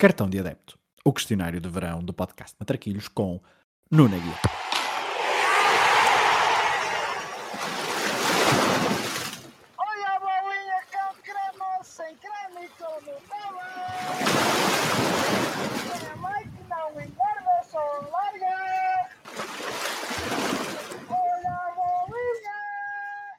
Cartão de Adepto, o questionário de verão do podcast Matraquilhos com Nuno Guia. Olha a bolinha com creme, sem creme e com Nutella. Tem a mãe que não engorda, só larga. Olha a bolinha.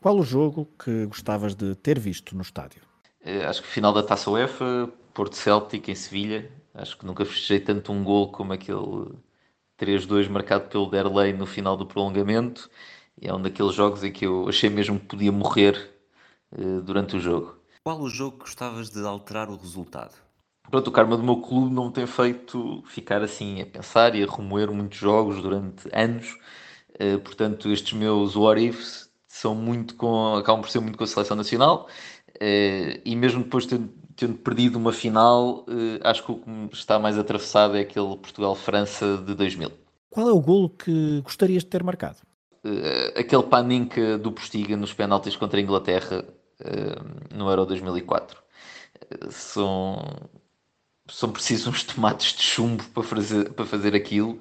Qual o jogo que gostavas de ter visto no estádio? Eh, Acho que final da Taça UEFA, Porto Celtic em Sevilha. Acho que nunca festejei tanto um gol como aquele 3-2 marcado pelo Derlei no final do prolongamento. E é um daqueles jogos em que eu achei mesmo que podia morrer eh, durante o jogo. Qual o jogo que gostavas de alterar o resultado? Pronto, o karma do meu clube não me tem feito ficar assim a pensar e a remoer muitos jogos durante anos. Eh, portanto, estes meus what ifs são muito com, acabam por ser muito com a seleção nacional. Eh, e mesmo depois de ter- tendo perdido uma final, eh, acho que o que está mais atravessado é aquele Portugal-França de 2000. Qual é o golo que gostarias de ter marcado? Eh, aquele paninca do Postiga nos penaltis contra a Inglaterra no Euro 2004. Eh, são, são precisos uns tomates de chumbo para fazer, para fazer aquilo.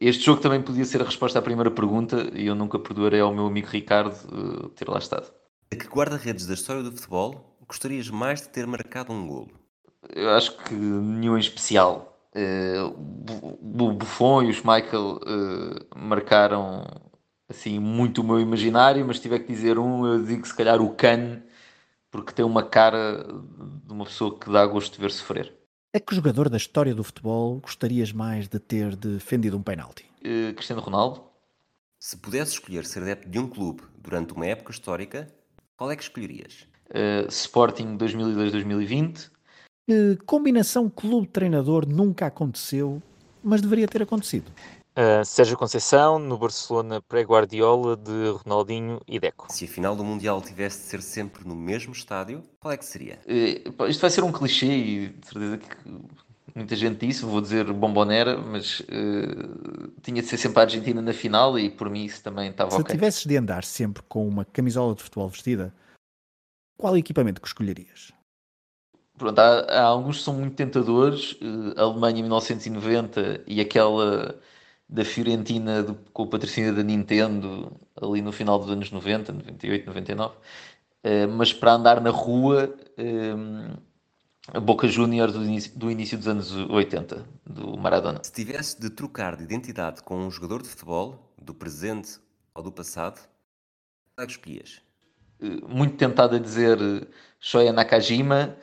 Este jogo também podia ser a resposta à primeira pergunta e eu nunca perdoarei ao meu amigo Ricardo ter lá estado. A que guarda-redes da história do futebol gostarias mais de ter marcado um golo? Eu acho que nenhum em especial. Eh, o Bu- o Buffon e o Schmeichel eh, marcaram assim muito o meu imaginário, mas se tiver que dizer um, eu digo se calhar o Kane, porque tem uma cara de uma pessoa que dá gosto de ver sofrer. A que jogador da história do futebol gostarias mais de ter defendido um penalti? Eh, Cristiano Ronaldo, Se pudesse escolher ser adepto de um clube durante uma época histórica, qual é que escolherias? eh, Sporting 2002-2020, Que combinação clube-treinador nunca aconteceu, mas deveria ter acontecido? Uh, Sérgio Conceição, no Barcelona pré-Guardiola de Ronaldinho e Deco. Se a final do Mundial tivesse de ser sempre no mesmo estádio, qual é que seria? Eh, pá, Isto vai ser um clichê e de certeza que muita gente disse, vou dizer bombonera, mas eh, tinha de ser sempre a Argentina na final e por mim isso também estava Se ok. tivesses de andar sempre com uma camisola de futebol vestida, qual equipamento que escolherias? Pronto, há, há alguns que são muito tentadores, eh, a Alemanha em 1990 e aquela da Fiorentina do- com o patrocínio da Nintendo ali no final dos anos 90, 98, 99. Eh, mas para andar na rua, eh, a Boca Juniors do início, do início dos anos 80, do Maradona. Se tivesse de trocar de identidade com um jogador de futebol, do presente ou do passado, é que escolhias? Eh, muito tentado a dizer eh, Shoya Nakajima,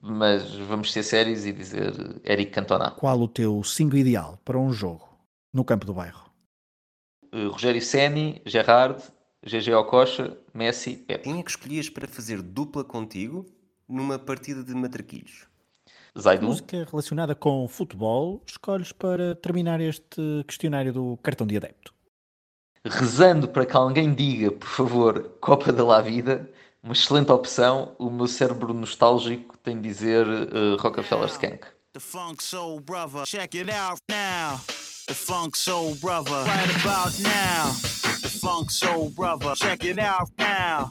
mas vamos ser sérios e dizer eh, Eric Cantona. Qual o teu 5 ideal para um jogo no campo do bairro? Rogério Ceni, Gerrard, GG Ococha, Messi, Pepe. Quem é que escolhias para fazer dupla contigo numa partida de matraquilhos? Zaidu, Música relacionada com futebol escolhes para terminar este questionário do cartão de adepto. rezando para que alguém diga, por favor, Copa da La Vida, uma excelente opção. O meu cérebro nostálgico tem de dizer eh, Rockefeller Skank. The Funk Soul Brother. Check it out now. The Funk Soul Brother. Right about now. The Funk Soul Brother. Check it out now.